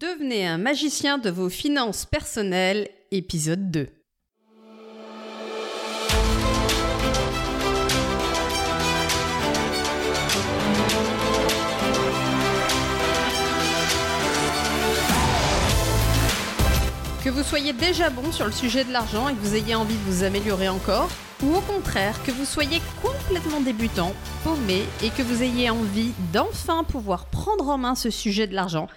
Devenez un magicien de vos finances personnelles, épisode 2. Que vous soyez déjà bon sur le sujet de l'argent et que vous ayez envie de vous améliorer encore, ou au contraire que vous soyez complètement débutant, paumé et que vous ayez envie d'enfin pouvoir prendre en main ce sujet de l'argent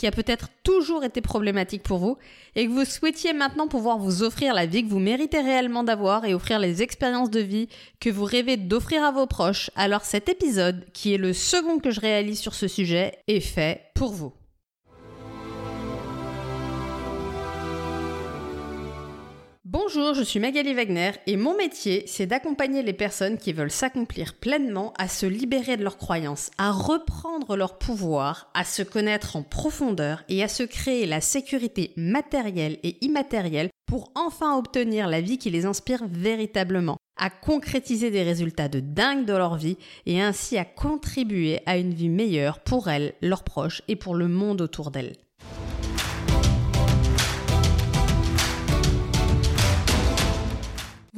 qui a peut-être toujours été problématique pour vous et que vous souhaitiez maintenant pouvoir vous offrir la vie que vous méritez réellement d'avoir et offrir les expériences de vie que vous rêvez d'offrir à vos proches, alors cet épisode, qui est le second que je réalise sur ce sujet, est fait pour vous. Bonjour, je suis Magali Wagner et mon métier, c'est d'accompagner les personnes qui veulent s'accomplir pleinement à se libérer de leurs croyances, à reprendre leur pouvoir, à se connaître en profondeur et à se créer la sécurité matérielle et immatérielle pour enfin obtenir la vie qui les inspire véritablement, à concrétiser des résultats de dingue dans leur vie et ainsi à contribuer à une vie meilleure pour elles, leurs proches et pour le monde autour d'elles.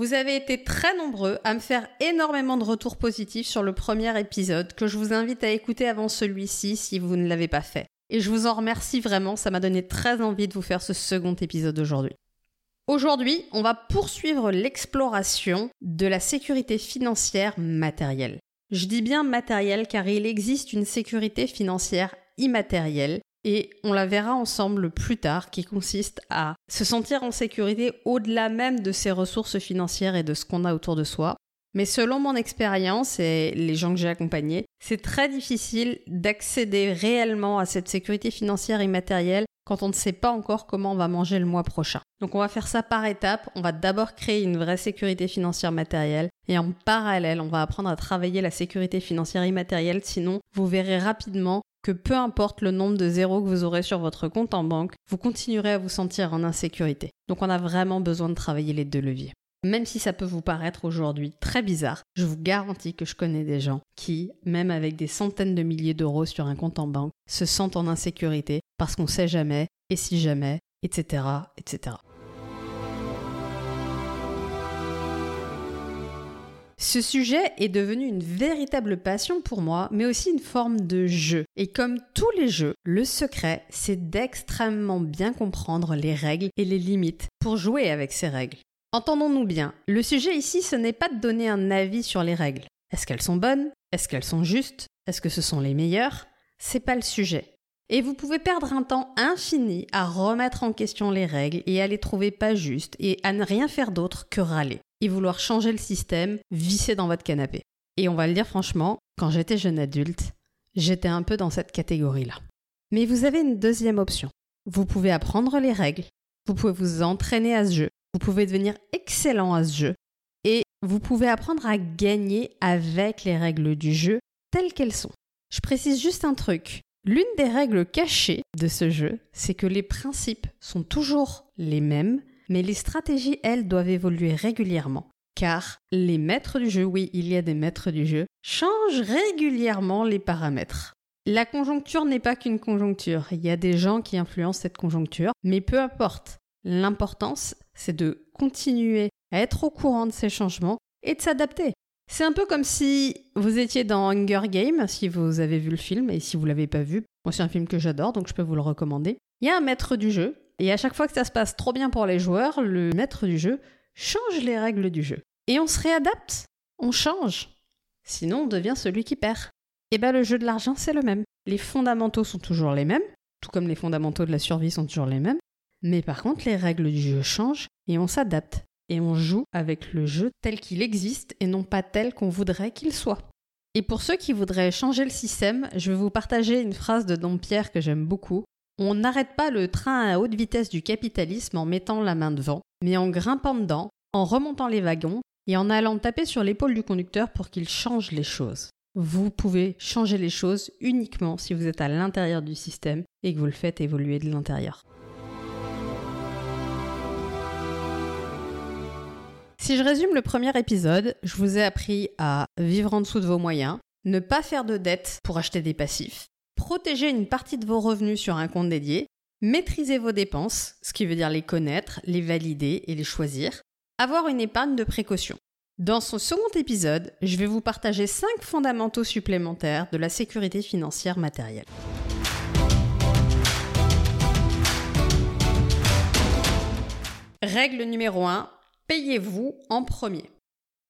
Vous avez été très nombreux à me faire énormément de retours positifs sur le premier épisode que je vous invite à écouter avant celui-ci si vous ne l'avez pas fait. Et je vous en remercie vraiment, ça m'a donné très envie de vous faire ce second épisode aujourd'hui. Aujourd'hui, on va poursuivre l'exploration de la sécurité financière matérielle. Je dis bien matérielle car il existe une sécurité financière immatérielle et on la verra ensemble plus tard, qui consiste à se sentir en sécurité au-delà même de ses ressources financières et de ce qu'on a autour de soi. Mais selon mon expérience et les gens que j'ai accompagnés, c'est très difficile d'accéder réellement à cette sécurité financière immatérielle quand on ne sait pas encore comment on va manger le mois prochain. Donc on va faire ça par étapes. On va d'abord créer une vraie sécurité financière matérielle et en parallèle, on va apprendre à travailler la sécurité financière immatérielle. Sinon, vous verrez rapidement que peu importe le nombre de zéros que vous aurez sur votre compte en banque, vous continuerez à vous sentir en insécurité. Donc on a vraiment besoin de travailler les deux leviers. Même si ça peut vous paraître aujourd'hui très bizarre, je vous garantis que je connais des gens qui, même avec des centaines de milliers d'euros sur un compte en banque, se sentent en insécurité parce qu'on sait jamais, et si jamais, etc., etc. Ce sujet est devenu une véritable passion pour moi, mais aussi une forme de jeu. Et comme tous les jeux, le secret, c'est d'extrêmement bien comprendre les règles et les limites pour jouer avec ces règles. Entendons-nous bien, le sujet ici, ce n'est pas de donner un avis sur les règles. Est-ce qu'elles sont bonnes? Est-ce qu'elles sont justes? Est-ce que ce sont les meilleures? C'est pas le sujet. Et vous pouvez perdre un temps infini à remettre en question les règles et à les trouver pas justes et à ne rien faire d'autre que râler et vouloir changer le système, visser dans votre canapé. Et on va le dire franchement, quand j'étais jeune adulte, j'étais un peu dans cette catégorie-là. Mais vous avez une deuxième option. Vous pouvez apprendre les règles, vous pouvez vous entraîner à ce jeu, vous pouvez devenir excellent à ce jeu, et vous pouvez apprendre à gagner avec les règles du jeu telles qu'elles sont. Je précise juste un truc. L'une des règles cachées de ce jeu, c'est que les principes sont toujours les mêmes, mais les stratégies, elles, doivent évoluer régulièrement. Car les maîtres du jeu, oui, il y a des maîtres du jeu, changent régulièrement les paramètres. La conjoncture n'est pas qu'une conjoncture, il y a des gens qui influencent cette conjoncture, mais peu importe. L'importance, c'est de continuer à être au courant de ces changements et de s'adapter. C'est un peu comme si vous étiez dans Hunger Games, si vous avez vu le film, et si vous l'avez pas vu, moi c'est un film que j'adore, donc je peux vous le recommander. Il y a un maître du jeu et à chaque fois que ça se passe trop bien pour les joueurs, le maître du jeu change les règles du jeu. Et on se réadapte, on change. Sinon, on devient celui qui perd. Et bien le jeu de l'argent, c'est le même. Les fondamentaux sont toujours les mêmes, tout comme les fondamentaux de la survie sont toujours les mêmes. Mais par contre, les règles du jeu changent et on s'adapte. Et on joue avec le jeu tel qu'il existe et non pas tel qu'on voudrait qu'il soit. Et pour ceux qui voudraient changer le système, je vais vous partager une phrase de Pierre que j'aime beaucoup. On n'arrête pas le train à haute vitesse du capitalisme en mettant la main devant, mais en grimpant dedans, en remontant les wagons et en allant taper sur l'épaule du conducteur pour qu'il change les choses. Vous pouvez changer les choses uniquement si vous êtes à l'intérieur du système et que vous le faites évoluer de l'intérieur. Si je résume le premier épisode, je vous ai appris à vivre en dessous de vos moyens, ne pas faire de dettes pour acheter des passifs, protéger une partie de vos revenus sur un compte dédié, Maîtriser vos dépenses, ce qui veut dire les connaître, les valider et les choisir. Avoir une épargne de précaution. Dans ce second épisode, je vais vous partager 5 fondamentaux supplémentaires de la sécurité financière matérielle. Règle numéro 1, payez-vous en premier.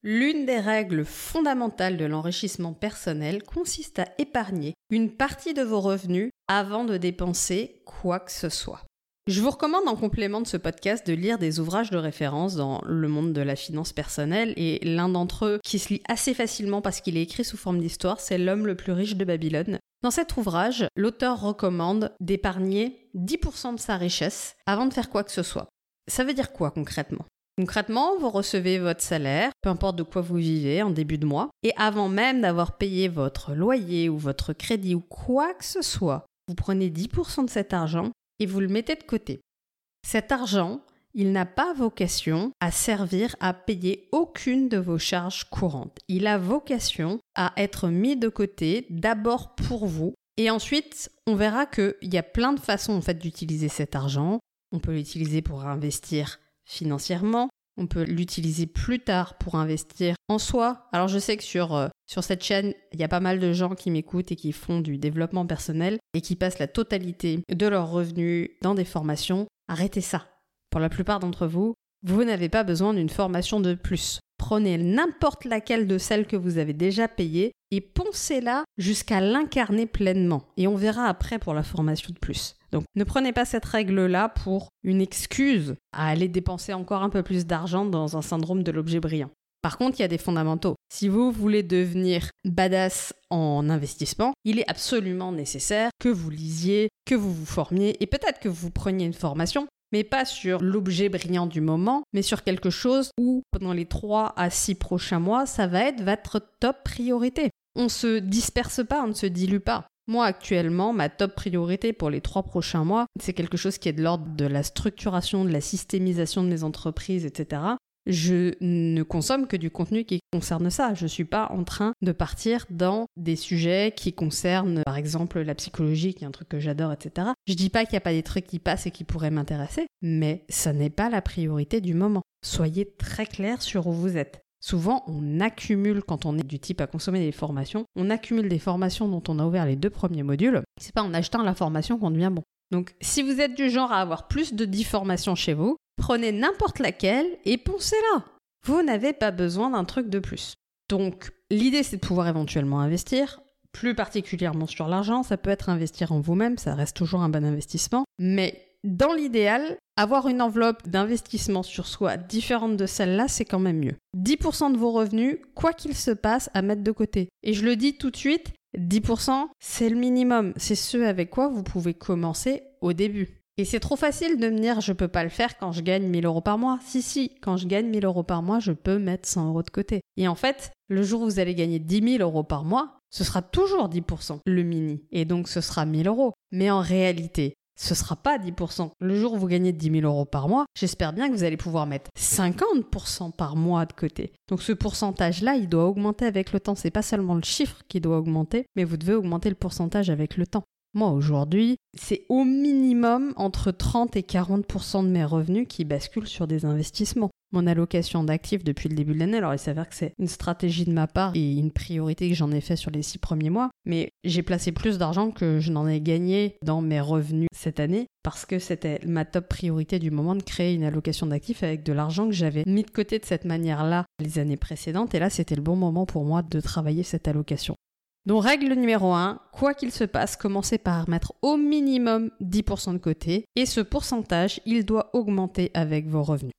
L'une des règles fondamentales de l'enrichissement personnel consiste à épargner une partie de vos revenus avant de dépenser quoi que ce soit. Je vous recommande en complément de ce podcast de lire des ouvrages de référence dans le monde de la finance personnelle et l'un d'entre eux qui se lit assez facilement parce qu'il est écrit sous forme d'histoire, c'est L'homme le plus riche de Babylone. Dans cet ouvrage, l'auteur recommande d'épargner 10% de sa richesse avant de faire quoi que ce soit. Ça veut dire quoi concrètement? Concrètement, vous recevez votre salaire, peu importe de quoi vous vivez en début de mois, et avant même d'avoir payé votre loyer ou votre crédit ou quoi que ce soit, vous prenez 10% de cet argent et vous le mettez de côté. Cet argent, il n'a pas vocation à servir à payer aucune de vos charges courantes. Il a vocation à être mis de côté d'abord pour vous et ensuite on verra qu'il y a plein de façons en fait d'utiliser cet argent. On peut l'utiliser pour investir financièrement. On peut l'utiliser plus tard pour investir en soi. Alors je sais que sur, euh, sur cette chaîne, il y a pas mal de gens qui m'écoutent et qui font du développement personnel et qui passent la totalité de leurs revenus dans des formations. Arrêtez ça. Pour la plupart d'entre vous, vous n'avez pas besoin d'une formation de plus. Prenez n'importe laquelle de celles que vous avez déjà payées et poncez-la jusqu'à l'incarner pleinement. Et on verra après pour la formation de plus. Donc ne prenez pas cette règle-là pour une excuse à aller dépenser encore un peu plus d'argent dans un syndrome de l'objet brillant. Par contre, il y a des fondamentaux. Si vous voulez devenir badass en investissement, il est absolument nécessaire que vous lisiez, que vous vous formiez et peut-être que vous preniez une formation mais pas sur l'objet brillant du moment, mais sur quelque chose où, pendant les 3 à 6 prochains mois, ça va être votre top priorité. On se disperse pas, on ne se dilue pas. Moi, actuellement, ma top priorité pour les trois prochains mois, c'est quelque chose qui est de l'ordre de la structuration, de la systémisation de mes entreprises, etc je ne consomme que du contenu qui concerne ça. Je ne suis pas en train de partir dans des sujets qui concernent, par exemple, la psychologie, qui est un truc que j'adore, etc. Je dis pas qu'il n'y a pas des trucs qui passent et qui pourraient m'intéresser, mais ça n'est pas la priorité du moment. Soyez très clair sur où vous êtes. Souvent, on accumule, quand on est du type à consommer des formations, on accumule des formations dont on a ouvert les deux premiers modules. C'est pas en achetant la formation qu'on devient bon. Donc, si vous êtes du genre à avoir plus de 10 formations chez vous, Prenez n'importe laquelle et poncez-la. Vous n'avez pas besoin d'un truc de plus. Donc, l'idée, c'est de pouvoir éventuellement investir, plus particulièrement sur l'argent. Ça peut être investir en vous-même, ça reste toujours un bon investissement. Mais dans l'idéal, avoir une enveloppe d'investissement sur soi différente de celle-là, c'est quand même mieux. 10% de vos revenus, quoi qu'il se passe, à mettre de côté. Et je le dis tout de suite, 10%, c'est le minimum. C'est ce avec quoi vous pouvez commencer au début. Et c'est trop facile de me dire je peux pas le faire quand je gagne 1000 euros par mois. Si, si, quand je gagne 1000 euros par mois, je peux mettre 100 euros de côté. Et en fait, le jour où vous allez gagner 10 000 euros par mois, ce sera toujours 10%, le mini. Et donc ce sera 1000 euros. Mais en réalité, ce sera pas 10%. Le jour où vous gagnez 10 000 euros par mois, j'espère bien que vous allez pouvoir mettre 50% par mois de côté. Donc ce pourcentage-là, il doit augmenter avec le temps. C'est pas seulement le chiffre qui doit augmenter, mais vous devez augmenter le pourcentage avec le temps. Moi, aujourd'hui, c'est au minimum entre 30 et 40% de mes revenus qui basculent sur des investissements. Mon allocation d'actifs depuis le début de l'année, alors il s'avère que c'est une stratégie de ma part et une priorité que j'en ai fait sur les six premiers mois, mais j'ai placé plus d'argent que je n'en ai gagné dans mes revenus cette année parce que c'était ma top priorité du moment de créer une allocation d'actifs avec de l'argent que j'avais mis de côté de cette manière-là les années précédentes et là c'était le bon moment pour moi de travailler cette allocation. Donc règle numéro 1, quoi qu'il se passe, commencez par mettre au minimum 10% de côté et ce pourcentage, il doit augmenter avec vos revenus.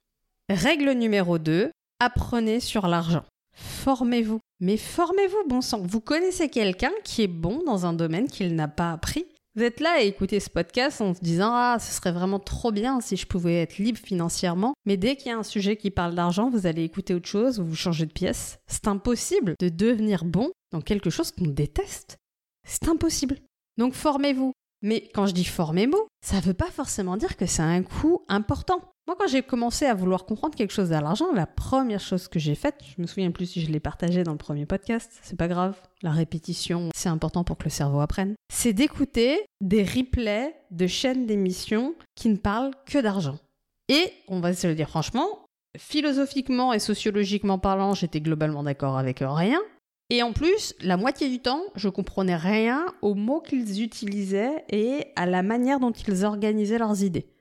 Règle numéro 2, apprenez sur l'argent. Formez-vous. Mais formez-vous, bon sang. Vous connaissez quelqu'un qui est bon dans un domaine qu'il n'a pas appris? Vous êtes là à écouter ce podcast en se disant Ah, ce serait vraiment trop bien si je pouvais être libre financièrement. Mais dès qu'il y a un sujet qui parle d'argent, vous allez écouter autre chose ou vous changez de pièce. C'est impossible de devenir bon dans quelque chose qu'on déteste. C'est impossible. Donc formez-vous. Mais quand je dis formez-vous, ça ne veut pas forcément dire que c'est un coût important. Moi, quand j'ai commencé à vouloir comprendre quelque chose à l'argent, la première chose que j'ai faite, je me souviens plus si je l'ai partagé dans le premier podcast, c'est pas grave, la répétition, c'est important pour que le cerveau apprenne, c'est d'écouter des replays de chaînes d'émissions qui ne parlent que d'argent. Et, on va se le dire franchement, philosophiquement et sociologiquement parlant, j'étais globalement d'accord avec rien. Et en plus, la moitié du temps, je comprenais rien aux mots qu'ils utilisaient et à la manière dont ils organisaient leurs idées.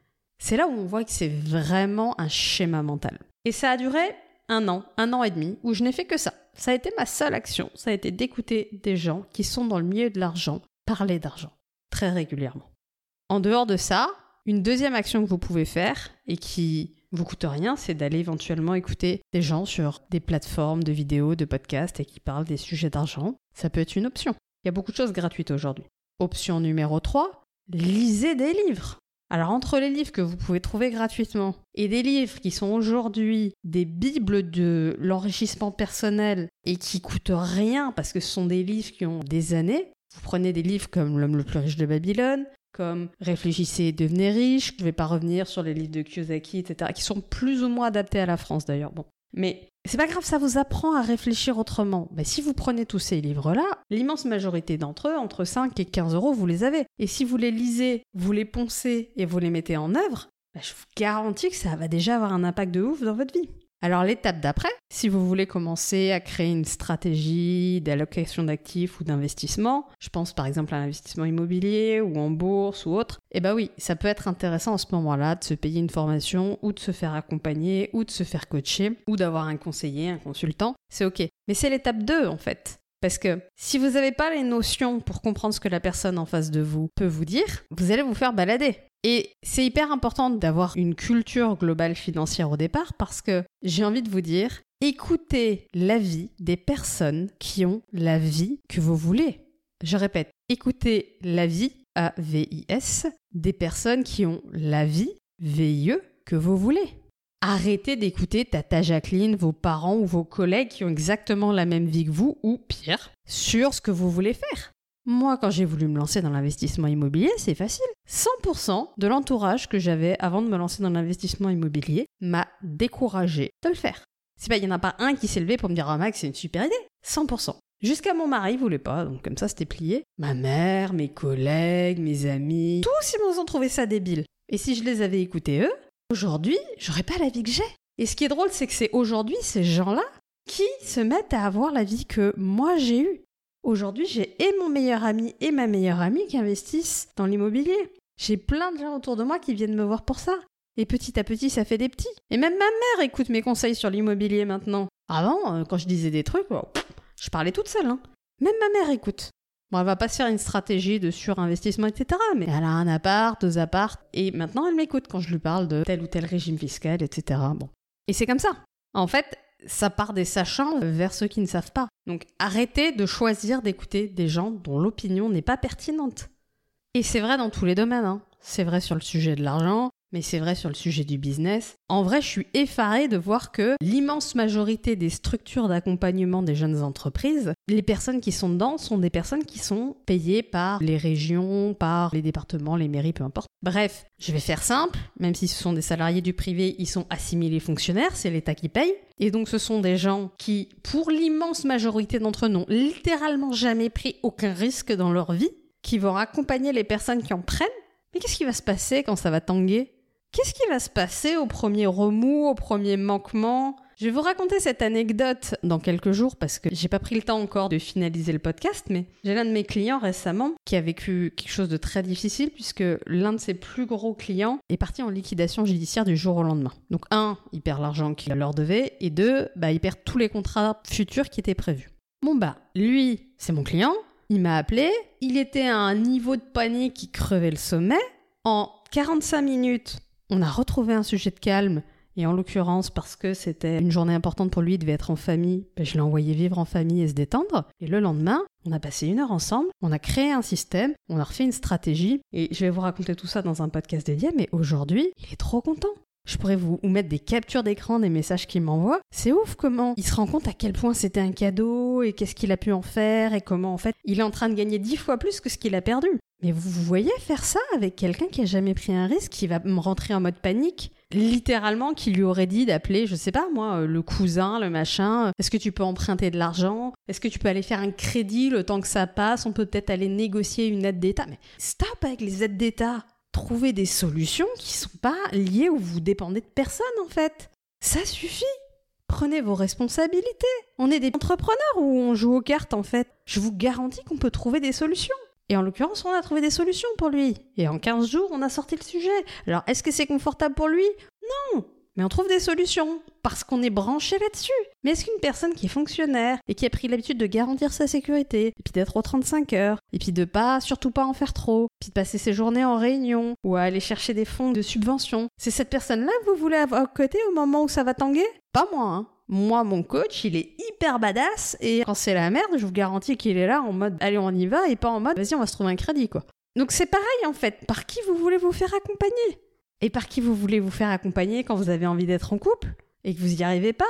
C'est là où on voit que c'est vraiment un schéma mental. Et ça a duré un an, un an et demi, où je n'ai fait que ça. Ça a été ma seule action, ça a été d'écouter des gens qui sont dans le milieu de l'argent parler d'argent, très régulièrement. En dehors de ça, une deuxième action que vous pouvez faire, et qui vous coûte rien, c'est d'aller éventuellement écouter des gens sur des plateformes de vidéos, de podcasts, et qui parlent des sujets d'argent. Ça peut être une option. Il y a beaucoup de choses gratuites aujourd'hui. Option numéro 3, lisez des livres. Alors entre les livres que vous pouvez trouver gratuitement et des livres qui sont aujourd'hui des bibles de l'enrichissement personnel et qui coûtent rien parce que ce sont des livres qui ont des années, vous prenez des livres comme L'homme le plus riche de Babylone, comme Réfléchissez et devenez riche, je ne vais pas revenir sur les livres de Kiyosaki, etc., qui sont plus ou moins adaptés à la France d'ailleurs. Bon. Mais c'est pas grave, ça vous apprend à réfléchir autrement. Mais si vous prenez tous ces livres-là, l'immense majorité d'entre eux, entre 5 et 15 euros, vous les avez. Et si vous les lisez, vous les poncez et vous les mettez en œuvre, bah, je vous garantis que ça va déjà avoir un impact de ouf dans votre vie. Alors l'étape d'après, si vous voulez commencer à créer une stratégie d'allocation d'actifs ou d'investissement, je pense par exemple à l'investissement immobilier ou en bourse ou autre, eh ben oui, ça peut être intéressant en ce moment-là de se payer une formation ou de se faire accompagner ou de se faire coacher ou d'avoir un conseiller, un consultant, c'est ok. Mais c'est l'étape 2 en fait. Parce que si vous n'avez pas les notions pour comprendre ce que la personne en face de vous peut vous dire, vous allez vous faire balader. Et c'est hyper important d'avoir une culture globale financière au départ parce que j'ai envie de vous dire, écoutez l'avis des personnes qui ont la vie que vous voulez. Je répète, écoutez l'avis, A-V-I-S, des personnes qui ont la vie, V-I-E, que vous voulez. Arrêtez d'écouter Tata Jacqueline, vos parents ou vos collègues qui ont exactement la même vie que vous, ou pire, sur ce que vous voulez faire. Moi, quand j'ai voulu me lancer dans l'investissement immobilier, c'est facile. 100% de l'entourage que j'avais avant de me lancer dans l'investissement immobilier m'a découragé de le faire. C'est pas, il n'y en a pas un qui s'est levé pour me dire, ah Max, c'est une super idée. 100%. Jusqu'à mon mari voulait pas, donc comme ça c'était plié. Ma mère, mes collègues, mes amis, tous ils m'ont trouvé ça débile. Et si je les avais écoutés eux, Aujourd'hui, j'aurais pas la vie que j'ai. Et ce qui est drôle, c'est que c'est aujourd'hui ces gens-là qui se mettent à avoir la vie que moi j'ai eue. Aujourd'hui, j'ai et mon meilleur ami et ma meilleure amie qui investissent dans l'immobilier. J'ai plein de gens autour de moi qui viennent me voir pour ça. Et petit à petit, ça fait des petits. Et même ma mère écoute mes conseils sur l'immobilier maintenant. Avant, euh, quand je disais des trucs, je parlais toute seule. Hein. Même ma mère écoute. Bon, elle va pas se faire une stratégie de surinvestissement, etc. Mais elle a un appart, deux apparts, et maintenant elle m'écoute quand je lui parle de tel ou tel régime fiscal, etc. Et c'est comme ça. En fait, ça part des sachants vers ceux qui ne savent pas. Donc arrêtez de choisir d'écouter des gens dont l'opinion n'est pas pertinente. Et c'est vrai dans tous les domaines. Hein. C'est vrai sur le sujet de l'argent, mais c'est vrai sur le sujet du business. En vrai, je suis effarée de voir que l'immense majorité des structures d'accompagnement des jeunes entreprises, les personnes qui sont dedans sont des personnes qui sont payées par les régions, par les départements, les mairies, peu importe. Bref, je vais faire simple, même si ce sont des salariés du privé, ils sont assimilés fonctionnaires, c'est l'État qui paye. Et donc ce sont des gens qui, pour l'immense majorité d'entre eux, n'ont littéralement jamais pris aucun risque dans leur vie, qui vont accompagner les personnes qui en prennent. Mais qu'est-ce qui va se passer quand ça va tanguer? Qu'est-ce qui va se passer au premier remous, au premier manquement? Je vais vous raconter cette anecdote dans quelques jours parce que j'ai pas pris le temps encore de finaliser le podcast, mais j'ai l'un de mes clients récemment qui a vécu quelque chose de très difficile puisque l'un de ses plus gros clients est parti en liquidation judiciaire du jour au lendemain. Donc un, il perd l'argent qu'il leur devait et deux, bah, il perd tous les contrats futurs qui étaient prévus. Bon bah, lui, c'est mon client, il m'a appelé, il était à un niveau de panique qui crevait le sommet. En 45 minutes, on a retrouvé un sujet de calme. Et en l'occurrence, parce que c'était une journée importante pour lui, il devait être en famille, ben, je l'ai envoyé vivre en famille et se détendre. Et le lendemain, on a passé une heure ensemble, on a créé un système, on a refait une stratégie. Et je vais vous raconter tout ça dans un podcast dédié, mais aujourd'hui, il est trop content. Je pourrais vous mettre des captures d'écran des messages qu'il m'envoie. C'est ouf comment il se rend compte à quel point c'était un cadeau et qu'est-ce qu'il a pu en faire et comment en fait il est en train de gagner dix fois plus que ce qu'il a perdu. Mais vous, voyez faire ça avec quelqu'un qui a jamais pris un risque, qui va me rentrer en mode panique littéralement qui lui aurait dit d'appeler, je sais pas moi, euh, le cousin, le machin. Est-ce que tu peux emprunter de l'argent? Est-ce que tu peux aller faire un crédit le temps que ça passe? On peut peut-être aller négocier une aide d'État. Mais stop avec les aides d'État. Trouvez des solutions qui sont pas liées où vous dépendez de personne en fait. Ça suffit. Prenez vos responsabilités. On est des entrepreneurs ou on joue aux cartes en fait. Je vous garantis qu'on peut trouver des solutions. Et en l'occurrence, on a trouvé des solutions pour lui. Et en 15 jours, on a sorti le sujet. Alors, est-ce que c'est confortable pour lui? Non mais on trouve des solutions, parce qu'on est branché là-dessus. Mais est-ce qu'une personne qui est fonctionnaire et qui a pris l'habitude de garantir sa sécurité, et puis d'être aux 35 heures, et puis de pas, surtout pas en faire trop, puis de passer ses journées en réunion, ou à aller chercher des fonds de subvention, c'est cette personne-là que vous voulez avoir à côté au moment où ça va tanguer? Pas moi, hein. Moi, mon coach, il est hyper badass et quand c'est la merde, je vous garantis qu'il est là en mode allez, on y va et pas en mode vas-y, on va se trouver un crédit, quoi. Donc c'est pareil en fait. Par qui vous voulez vous faire accompagner? Et par qui vous voulez vous faire accompagner quand vous avez envie d'être en couple et que vous n'y arrivez pas?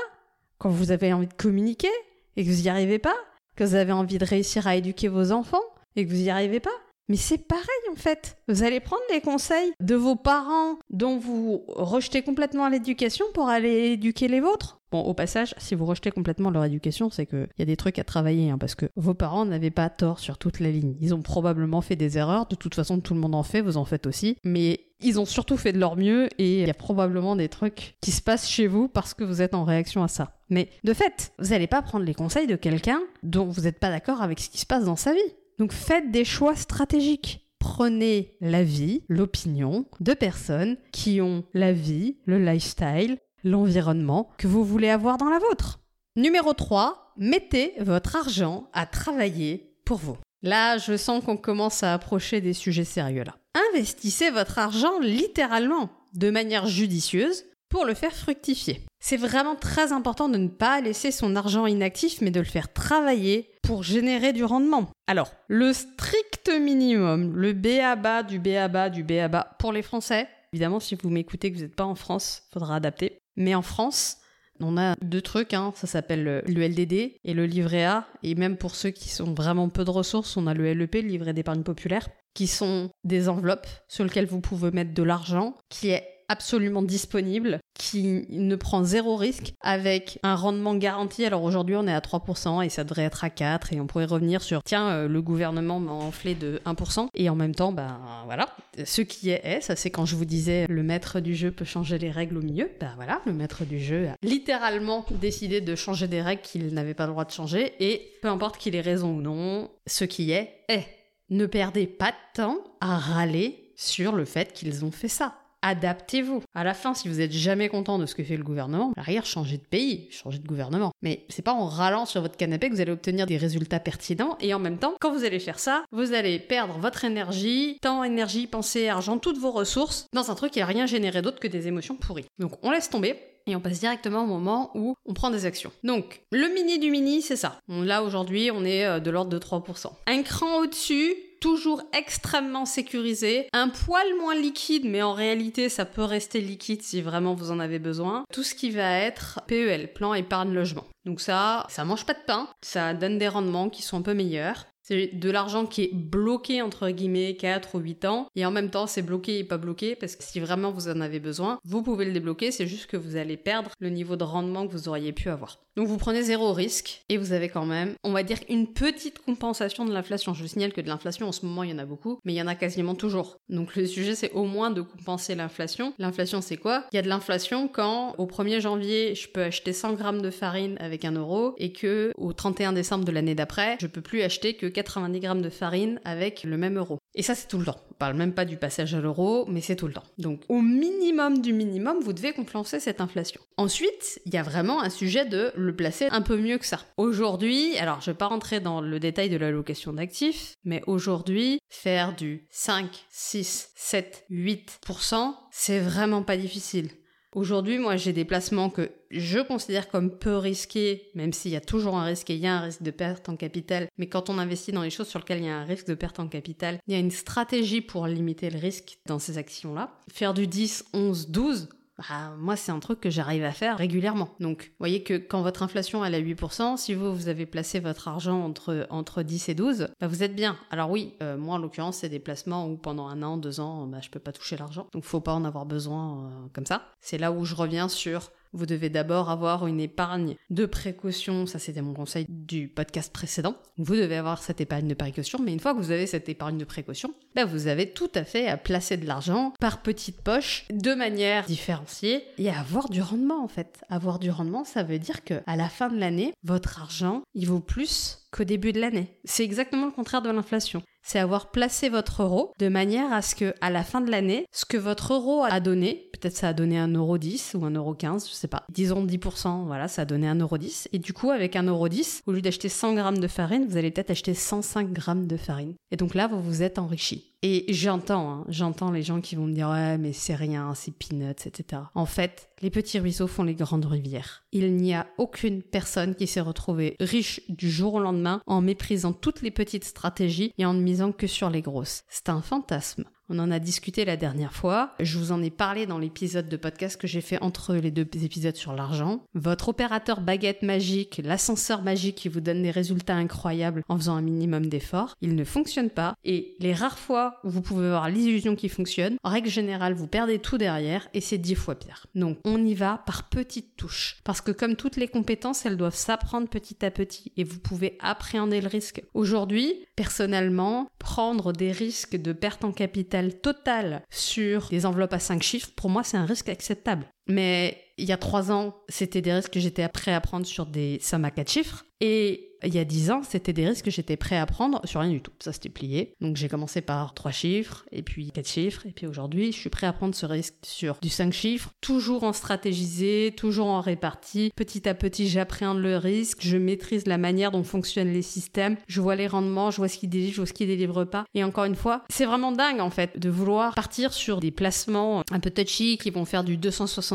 Quand vous avez envie de communiquer et que vous n'y arrivez pas? Que vous avez envie de réussir à éduquer vos enfants et que vous n'y arrivez pas? Mais c'est pareil en fait. Vous allez prendre les conseils de vos parents dont vous rejetez complètement l'éducation pour aller éduquer les vôtres. Bon, au passage, si vous rejetez complètement leur éducation, c'est qu'il y a des trucs à travailler, hein, parce que vos parents n'avaient pas tort sur toute la ligne. Ils ont probablement fait des erreurs, de toute façon tout le monde en fait, vous en faites aussi, mais ils ont surtout fait de leur mieux et il y a probablement des trucs qui se passent chez vous parce que vous êtes en réaction à ça. Mais de fait, vous n'allez pas prendre les conseils de quelqu'un dont vous n'êtes pas d'accord avec ce qui se passe dans sa vie. Donc faites des choix stratégiques. Prenez l'avis, l'opinion de personnes qui ont la vie, le lifestyle, l'environnement que vous voulez avoir dans la vôtre. Numéro 3, mettez votre argent à travailler pour vous. Là, je sens qu'on commence à approcher des sujets sérieux là. Investissez votre argent littéralement, de manière judicieuse, pour le faire fructifier. C'est vraiment très important de ne pas laisser son argent inactif, mais de le faire travailler pour générer du rendement. Alors, le strict minimum, le BABA du BABA du BABA pour les Français, évidemment, si vous m'écoutez que vous n'êtes pas en France, faudra adapter. Mais en France, on a deux trucs, hein. ça s'appelle le LDD et le livret A. Et même pour ceux qui sont vraiment peu de ressources, on a le LEP, le livret d'épargne populaire, qui sont des enveloppes sur lesquelles vous pouvez mettre de l'argent, qui est absolument disponible, qui ne prend zéro risque, avec un rendement garanti. Alors aujourd'hui, on est à 3% et ça devrait être à 4 et on pourrait revenir sur, tiens, euh, le gouvernement m'a enflé de 1%. Et en même temps, ben voilà, ce qui est est, ça c'est quand je vous disais le maître du jeu peut changer les règles au milieu. Ben voilà, le maître du jeu a littéralement décidé de changer des règles qu'il n'avait pas le droit de changer et peu importe qu'il ait raison ou non, ce qui est est. Ne perdez pas de temps à râler sur le fait qu'ils ont fait ça adaptez-vous. À la fin, si vous êtes jamais content de ce que fait le gouvernement, à changez de pays, changez de gouvernement. Mais c'est pas en râlant sur votre canapé que vous allez obtenir des résultats pertinents. Et en même temps, quand vous allez faire ça, vous allez perdre votre énergie, temps, énergie, pensée, argent, toutes vos ressources dans un truc qui a rien généré d'autre que des émotions pourries. Donc on laisse tomber. Et on passe directement au moment où on prend des actions. Donc, le mini du mini, c'est ça. Là, aujourd'hui, on est euh, de l'ordre de 3%. Un cran au-dessus, toujours extrêmement sécurisé, un poil moins liquide, mais en réalité ça peut rester liquide si vraiment vous en avez besoin. Tout ce qui va être PEL, plan épargne logement. Donc ça, ça mange pas de pain, ça donne des rendements qui sont un peu meilleurs. C'est de l'argent qui est bloqué entre guillemets 4 ou 8 ans et en même temps c'est bloqué et pas bloqué parce que si vraiment vous en avez besoin, vous pouvez le débloquer, c'est juste que vous allez perdre le niveau de rendement que vous auriez pu avoir. Donc vous prenez zéro risque et vous avez quand même, on va dire, une petite compensation de l'inflation. Je signale que de l'inflation en ce moment il y en a beaucoup, mais il y en a quasiment toujours. Donc le sujet c'est au moins de compenser l'inflation. L'inflation c'est quoi? Il y a de l'inflation quand au 1er janvier je peux acheter 100 grammes de farine avec un euro et que au 31 décembre de l'année d'après je peux plus acheter que 90 grammes de farine avec le même euro. Et ça, c'est tout le temps. On parle même pas du passage à l'euro, mais c'est tout le temps. Donc, au minimum du minimum, vous devez compenser cette inflation. Ensuite, il y a vraiment un sujet de le placer un peu mieux que ça. Aujourd'hui, alors je vais pas rentrer dans le détail de l'allocation d'actifs, mais aujourd'hui, faire du 5, 6, 7, 8%, c'est vraiment pas difficile. Aujourd'hui, moi, j'ai des placements que je considère comme peu risqués, même s'il y a toujours un risque et il y a un risque de perte en capital. Mais quand on investit dans les choses sur lesquelles il y a un risque de perte en capital, il y a une stratégie pour limiter le risque dans ces actions-là. Faire du 10, 11, 12, Bah, moi, c'est un truc que j'arrive à faire régulièrement. Donc, vous voyez que quand votre inflation elle est à 8%, si vous, vous avez placé votre argent entre, entre 10 et 12, bah, vous êtes bien. Alors oui, euh, moi, en l'occurrence, c'est des placements où pendant un an, deux ans, bah, je peux pas toucher l'argent. Donc, faut pas en avoir besoin euh, comme ça. C'est là où je reviens sur vous devez d'abord avoir une épargne de précaution, ça c'était mon conseil du podcast précédent. Vous devez avoir cette épargne de précaution, mais une fois que vous avez cette épargne de précaution, bah vous avez tout à fait à placer de l'argent par petites poches de manière différenciée et à avoir du rendement en fait. Avoir du rendement, ça veut dire que à la fin de l'année, votre argent, il vaut plus qu'au début de l'année. C'est exactement le contraire de l'inflation c'est avoir placé votre euro de manière à ce que, à la fin de l'année, ce que votre euro a donné, peut-être ça a donné un euro 10 ou un euro 15, je sais pas. Disons 10%, voilà, ça a donné un euro 10. Et du coup, avec un euro 10, au lieu d'acheter 100 grammes de farine, vous allez peut-être acheter 105 grammes de farine. Et donc là, vous vous êtes enrichi. Et j'entends, hein, j'entends les gens qui vont me dire ouais mais c'est rien, c'est peanuts, etc. En fait, les petits ruisseaux font les grandes rivières. Il n'y a aucune personne qui s'est retrouvée riche du jour au lendemain en méprisant toutes les petites stratégies et en ne misant que sur les grosses. C'est un fantasme. On en a discuté la dernière fois. Je vous en ai parlé dans l'épisode de podcast que j'ai fait entre les deux épisodes sur l'argent. Votre opérateur baguette magique, l'ascenseur magique qui vous donne des résultats incroyables en faisant un minimum d'efforts, il ne fonctionne pas. Et les rares fois où vous pouvez avoir l'illusion qu'il fonctionne, en règle générale, vous perdez tout derrière et c'est dix fois pire. Donc, on y va par petites touches. Parce que comme toutes les compétences, elles doivent s'apprendre petit à petit et vous pouvez appréhender le risque. Aujourd'hui, personnellement, prendre des risques de perte en capital total sur des enveloppes à 5 chiffres, pour moi, c'est un risque acceptable. Mais il y a 3 ans, c'était des risques que j'étais prêt à prendre sur des sommes à 4 chiffres. Et il y a 10 ans, c'était des risques que j'étais prêt à prendre sur rien du tout. Ça, c'était plié. Donc, j'ai commencé par 3 chiffres, et puis 4 chiffres, et puis aujourd'hui, je suis prêt à prendre ce risque sur du 5 chiffres, toujours en stratégisé, toujours en répartie. Petit à petit, j'appréhende le risque, je maîtrise la manière dont fonctionnent les systèmes, je vois les rendements, je vois ce qui délivre, je vois ce qui délivre pas. Et encore une fois, c'est vraiment dingue, en fait, de vouloir partir sur des placements un peu touchy qui vont faire du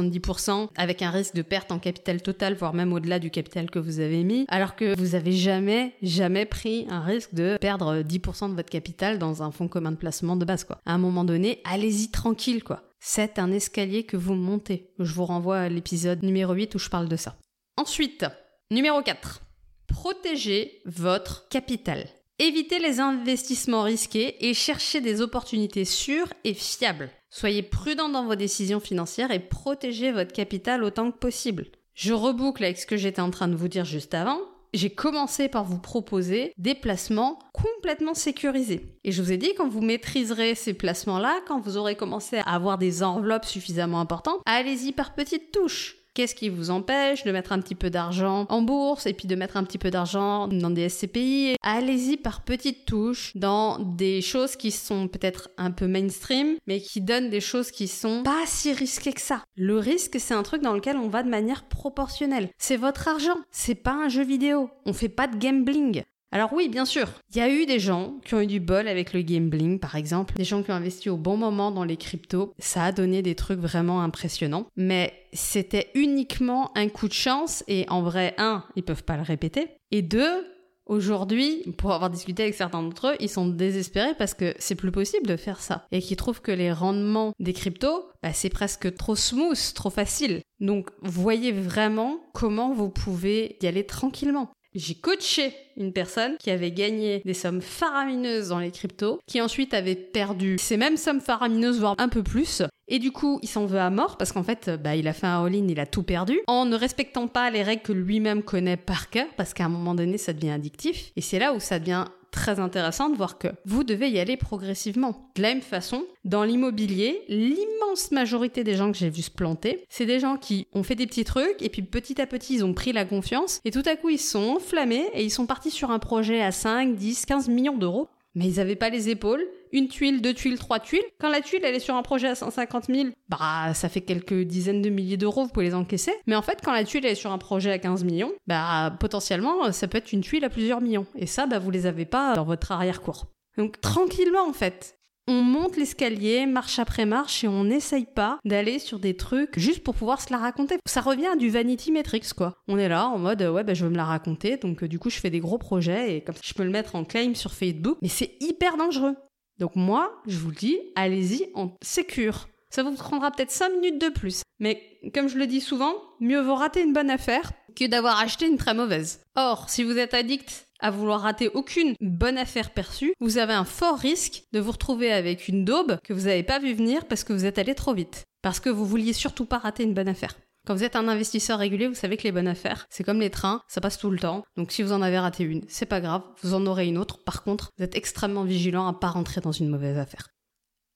270% avec un risque de perte en capital total, voire même au-delà du capital que vous avez mis, alors que vous avez jamais, jamais pris un risque de perdre 10% de votre capital dans un fonds commun de placement de base, quoi. À un moment donné, allez-y tranquille, quoi. C'est un escalier que vous montez. Je vous renvoie à l'épisode numéro 8 où je parle de ça. Ensuite, numéro 4. Protégez votre capital. Évitez les investissements risqués et cherchez des opportunités sûres et fiables. Soyez prudent dans vos décisions financières et protégez votre capital autant que possible. Je reboucle avec ce que j'étais en train de vous dire juste avant j'ai commencé par vous proposer des placements complètement sécurisés. Et je vous ai dit, quand vous maîtriserez ces placements-là, quand vous aurez commencé à avoir des enveloppes suffisamment importantes, allez-y par petites touches. Qu'est-ce qui vous empêche de mettre un petit peu d'argent en bourse et puis de mettre un petit peu d'argent dans des SCPI Allez-y par petites touches dans des choses qui sont peut-être un peu mainstream, mais qui donnent des choses qui sont pas si risquées que ça. Le risque, c'est un truc dans lequel on va de manière proportionnelle. C'est votre argent, c'est pas un jeu vidéo. On fait pas de gambling. Alors oui, bien sûr, il y a eu des gens qui ont eu du bol avec le gambling, par exemple, des gens qui ont investi au bon moment dans les cryptos, ça a donné des trucs vraiment impressionnants, mais c'était uniquement un coup de chance et en vrai, un, ils peuvent pas le répéter, et deux, Aujourd'hui, pour avoir discuté avec certains d'entre eux, ils sont désespérés parce que c'est plus possible de faire ça. Et qu'ils trouvent que les rendements des cryptos, bah, c'est presque trop smooth, trop facile. Donc, voyez vraiment comment vous pouvez y aller tranquillement. J'ai coaché une personne qui avait gagné des sommes faramineuses dans les cryptos, qui ensuite avait perdu ces mêmes sommes faramineuses, voire un peu plus. Et du coup, il s'en veut à mort parce qu'en fait, bah, il a fait un all-in, il a tout perdu, en ne respectant pas les règles que lui-même connaît par cœur, parce qu'à un moment donné, ça devient addictif. Et c'est là où ça devient très intéressant de voir que vous devez y aller progressivement. De la même façon, dans l'immobilier, l'immense majorité des gens que j'ai vu se planter, c'est des gens qui ont fait des petits trucs et puis petit à petit ils ont pris la confiance et tout à coup ils sont enflammés et ils sont partis sur un projet à 5, 10, 15 millions d'euros mais ils n'avaient pas les épaules. Une tuile, deux tuiles, trois tuiles. Quand la tuile, elle est sur un projet à 150 000, bah, ça fait quelques dizaines de milliers d'euros, vous pouvez les encaisser. Mais en fait, quand la tuile, est sur un projet à 15 millions, bah, potentiellement, ça peut être une tuile à plusieurs millions. Et ça, bah, vous les avez pas dans votre arrière-cour. Donc, tranquillement, en fait on monte l'escalier marche après marche et on n'essaye pas d'aller sur des trucs juste pour pouvoir se la raconter. Ça revient à du vanity metrics quoi. On est là en mode ouais bah je veux me la raconter donc euh, du coup je fais des gros projets et comme ça je peux le mettre en claim sur Facebook mais c'est hyper dangereux. Donc moi je vous le dis allez-y en sécure. Ça vous prendra peut-être 5 minutes de plus. Mais comme je le dis souvent, mieux vaut rater une bonne affaire que d'avoir acheté une très mauvaise. Or, si vous êtes addict à vouloir rater aucune bonne affaire perçue, vous avez un fort risque de vous retrouver avec une daube que vous n'avez pas vu venir parce que vous êtes allé trop vite. Parce que vous vouliez surtout pas rater une bonne affaire. Quand vous êtes un investisseur régulier, vous savez que les bonnes affaires, c'est comme les trains, ça passe tout le temps. Donc si vous en avez raté une, c'est pas grave, vous en aurez une autre. Par contre, vous êtes extrêmement vigilant à pas rentrer dans une mauvaise affaire.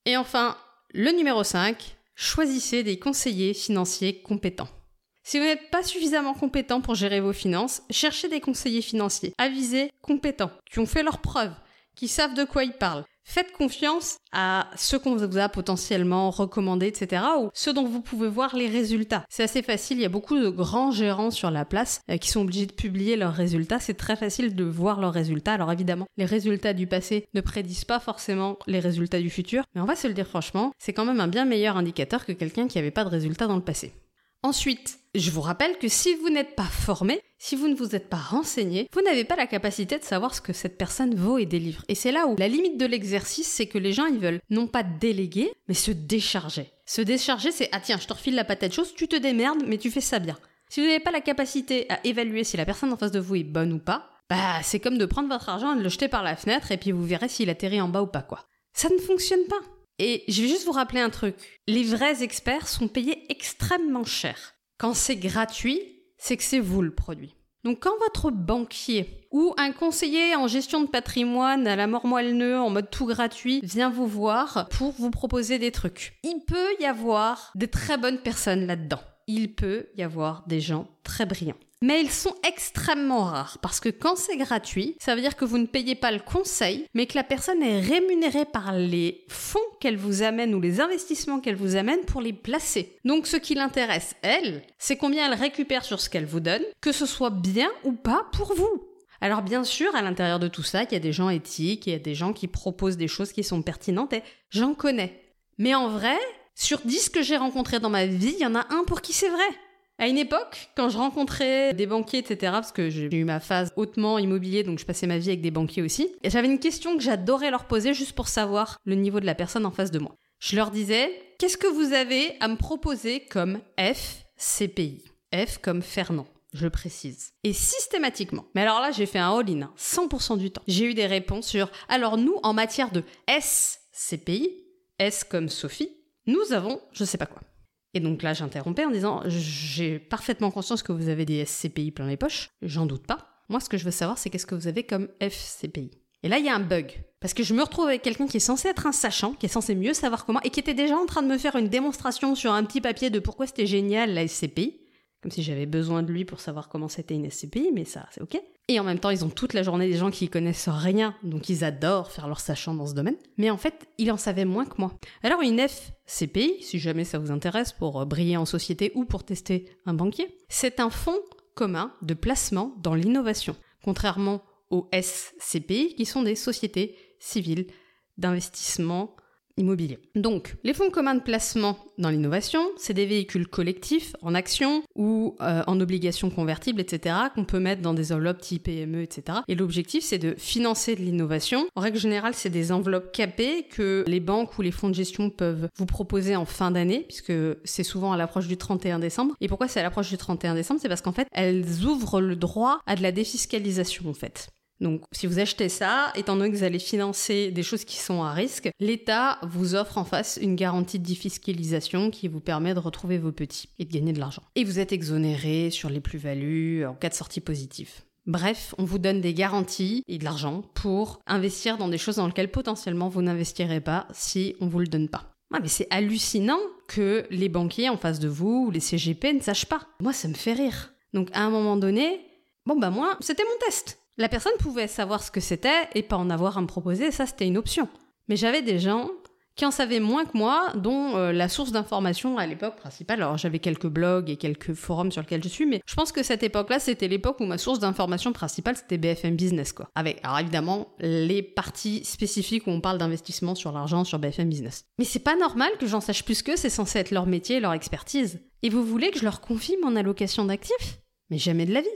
Et enfin, le numéro 5, choisissez des conseillers financiers compétents. Si vous n'êtes pas suffisamment compétent pour gérer vos finances, cherchez des conseillers financiers avisés, compétents, qui ont fait leurs preuves, qui savent de quoi ils parlent. Faites confiance à ceux qu'on vous a potentiellement recommandés, etc. ou ceux dont vous pouvez voir les résultats. C'est assez facile, il y a beaucoup de grands gérants sur la place euh, qui sont obligés de publier leurs résultats. C'est très facile de voir leurs résultats. Alors évidemment, les résultats du passé ne prédisent pas forcément les résultats du futur, mais on va se le dire franchement, c'est quand même un bien meilleur indicateur que quelqu'un qui n'avait pas de résultats dans le passé. Ensuite, je vous rappelle que si vous n'êtes pas formé, si vous ne vous êtes pas renseigné, vous n'avez pas la capacité de savoir ce que cette personne vaut et délivre. Et c'est là où la limite de l'exercice, c'est que les gens, ils veulent non pas déléguer, mais se décharger. Se décharger, c'est ah tiens, je te refile la patate chose, tu te démerdes, mais tu fais ça bien. Si vous n'avez pas la capacité à évaluer si la personne en face de vous est bonne ou pas, bah c'est comme de prendre votre argent et de le jeter par la fenêtre et puis vous verrez s'il atterrit en bas ou pas quoi. Ça ne fonctionne pas. Et je vais juste vous rappeler un truc. Les vrais experts sont payés extrêmement cher. Quand c'est gratuit, c'est que c'est vous le produit. Donc quand votre banquier ou un conseiller en gestion de patrimoine à la mort moelle en mode tout gratuit vient vous voir pour vous proposer des trucs, il peut y avoir des très bonnes personnes là-dedans. Il peut y avoir des gens très brillants mais ils sont extrêmement rares parce que quand c'est gratuit, ça veut dire que vous ne payez pas le conseil, mais que la personne est rémunérée par les fonds qu'elle vous amène ou les investissements qu'elle vous amène pour les placer. Donc ce qui l'intéresse, elle, c'est combien elle récupère sur ce qu'elle vous donne, que ce soit bien ou pas pour vous. Alors bien sûr, à l'intérieur de tout ça, il y a des gens éthiques, il y a des gens qui proposent des choses qui sont pertinentes et j'en connais. Mais en vrai, sur 10 que j'ai rencontrés dans ma vie, il y en a un pour qui c'est vrai. À une époque, quand je rencontrais des banquiers, etc., parce que j'ai eu ma phase hautement immobilier, donc je passais ma vie avec des banquiers aussi, et j'avais une question que j'adorais leur poser juste pour savoir le niveau de la personne en face de moi. Je leur disais, qu'est-ce que vous avez à me proposer comme FCPI F comme Fernand je précise. Et systématiquement. Mais alors là, j'ai fait un all-in, 100% hein, du temps. J'ai eu des réponses sur, alors nous, en matière de SCPI, S comme Sophie, nous avons je sais pas quoi. Et donc là, j'interrompais en disant J'ai parfaitement conscience que vous avez des SCPI plein les poches, j'en doute pas. Moi, ce que je veux savoir, c'est qu'est-ce que vous avez comme FCPI. Et là, il y a un bug. Parce que je me retrouve avec quelqu'un qui est censé être un sachant, qui est censé mieux savoir comment, et qui était déjà en train de me faire une démonstration sur un petit papier de pourquoi c'était génial la SCPI. Comme si j'avais besoin de lui pour savoir comment c'était une SCPI, mais ça, c'est ok. Et en même temps, ils ont toute la journée des gens qui connaissent rien, donc ils adorent faire leur sachant dans ce domaine. Mais en fait, il en savait moins que moi. Alors une FCPI, si jamais ça vous intéresse pour euh, briller en société ou pour tester un banquier, c'est un fonds commun de placement dans l'innovation, contrairement aux SCPI qui sont des sociétés civiles d'investissement Donc, les fonds communs de placement dans l'innovation, c'est des véhicules collectifs en actions ou euh, en obligations convertibles, etc., qu'on peut mettre dans des enveloppes type PME, etc. Et l'objectif, c'est de financer de l'innovation. En règle générale, c'est des enveloppes capées que les banques ou les fonds de gestion peuvent vous proposer en fin d'année, puisque c'est souvent à l'approche du 31 décembre. Et pourquoi c'est à l'approche du 31 décembre? C'est parce qu'en fait, elles ouvrent le droit à de la défiscalisation, en fait. Donc, si vous achetez ça, étant donné que vous allez financer des choses qui sont à risque, l'État vous offre en face une garantie de défiscalisation qui vous permet de retrouver vos petits et de gagner de l'argent. Et vous êtes exonéré sur les plus-values en cas de sortie positive. Bref, on vous donne des garanties et de l'argent pour investir dans des choses dans lesquelles potentiellement vous n'investirez pas si on vous le donne pas. Ah, mais c'est hallucinant que les banquiers en face de vous ou les CGP ne sachent pas. Moi, ça me fait rire. Donc, à un moment donné, bon, bah, moi, c'était mon test. La personne pouvait savoir ce que c'était et pas en avoir à me proposer, ça c'était une option. Mais j'avais des gens qui en savaient moins que moi, dont euh, la source d'information à l'époque principale. Alors j'avais quelques blogs et quelques forums sur lesquels je suis, mais je pense que cette époque-là, c'était l'époque où ma source d'information principale, c'était BFM Business, quoi. Avec, alors évidemment, les parties spécifiques où on parle d'investissement sur l'argent sur BFM Business. Mais c'est pas normal que j'en sache plus que c'est censé être leur métier, leur expertise. Et vous voulez que je leur confie mon allocation d'actifs? Mais jamais de la vie.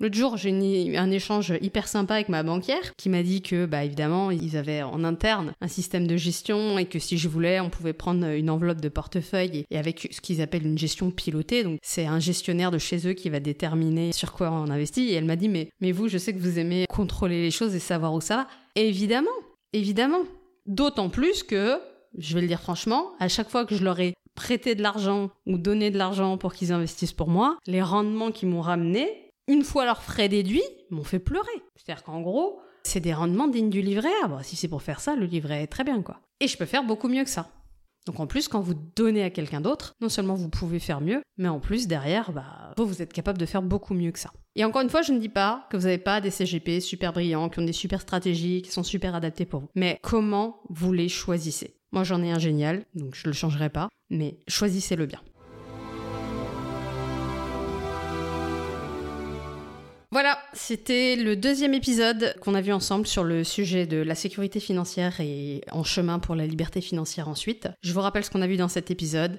L'autre jour, j'ai eu un échange hyper sympa avec ma banquière qui m'a dit que, bah, évidemment, ils avaient en interne un système de gestion et que si je voulais, on pouvait prendre une enveloppe de portefeuille et, avec ce qu'ils appellent une gestion pilotée. Donc, c'est un gestionnaire de chez eux qui va déterminer sur quoi on investit. Et elle m'a dit, mais, mais vous, je sais que vous aimez contrôler les choses et savoir où ça va. évidemment, évidemment. D'autant plus que, je vais le dire franchement, à chaque fois que je leur ai prêté de l'argent ou donné de l'argent pour qu'ils investissent pour moi, les rendements qu'ils m'ont ramenés, une fois leurs frais déduits, m'ont fait pleurer. C'est-à-dire qu'en gros, c'est des rendements dignes du livret A. Bon, si c'est pour faire ça, le livret est très bien, quoi. Et je peux faire beaucoup mieux que ça. Donc en plus, quand vous donnez à quelqu'un d'autre, non seulement vous pouvez faire mieux, mais en plus, derrière, bah, vous, vous êtes capable de faire beaucoup mieux que ça. Et encore une fois, je ne dis pas que vous n'avez pas des CGP super brillants, qui ont des super stratégies, qui sont super adaptés pour vous. Mais comment vous les choisissez? Moi, j'en ai un génial, donc je ne le changerai pas, mais choisissez-le bien. Voilà, c'était le deuxième épisode qu'on a vu ensemble sur le sujet de la sécurité financière et en chemin pour la liberté financière ensuite. Je vous rappelle ce qu'on a vu dans cet épisode.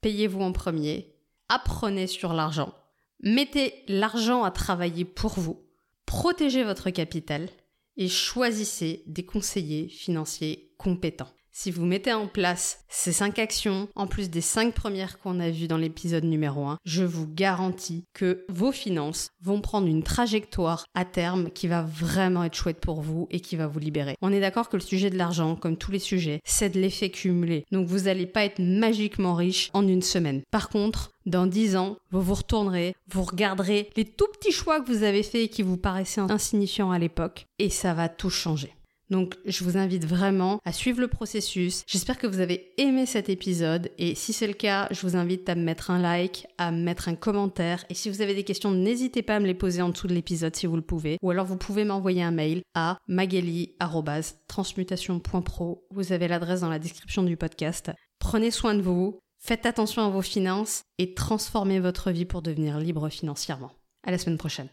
Payez-vous en premier, apprenez sur l'argent, mettez l'argent à travailler pour vous, protégez votre capital et choisissez des conseillers financiers compétents. Si vous mettez en place ces cinq actions, en plus des cinq premières qu'on a vues dans l'épisode numéro 1, je vous garantis que vos finances vont prendre une trajectoire à terme qui va vraiment être chouette pour vous et qui va vous libérer. On est d'accord que le sujet de l'argent, comme tous les sujets, c'est de l'effet cumulé. Donc vous n'allez pas être magiquement riche en une semaine. Par contre, dans dix ans, vous vous retournerez, vous regarderez les tout petits choix que vous avez faits et qui vous paraissaient insignifiants à l'époque, et ça va tout changer. Donc je vous invite vraiment à suivre le processus. J'espère que vous avez aimé cet épisode et si c'est le cas, je vous invite à me mettre un like, à me mettre un commentaire et si vous avez des questions, n'hésitez pas à me les poser en dessous de l'épisode si vous le pouvez ou alors vous pouvez m'envoyer un mail à magali@transmutation.pro. Vous avez l'adresse dans la description du podcast. Prenez soin de vous, faites attention à vos finances et transformez votre vie pour devenir libre financièrement. À la semaine prochaine.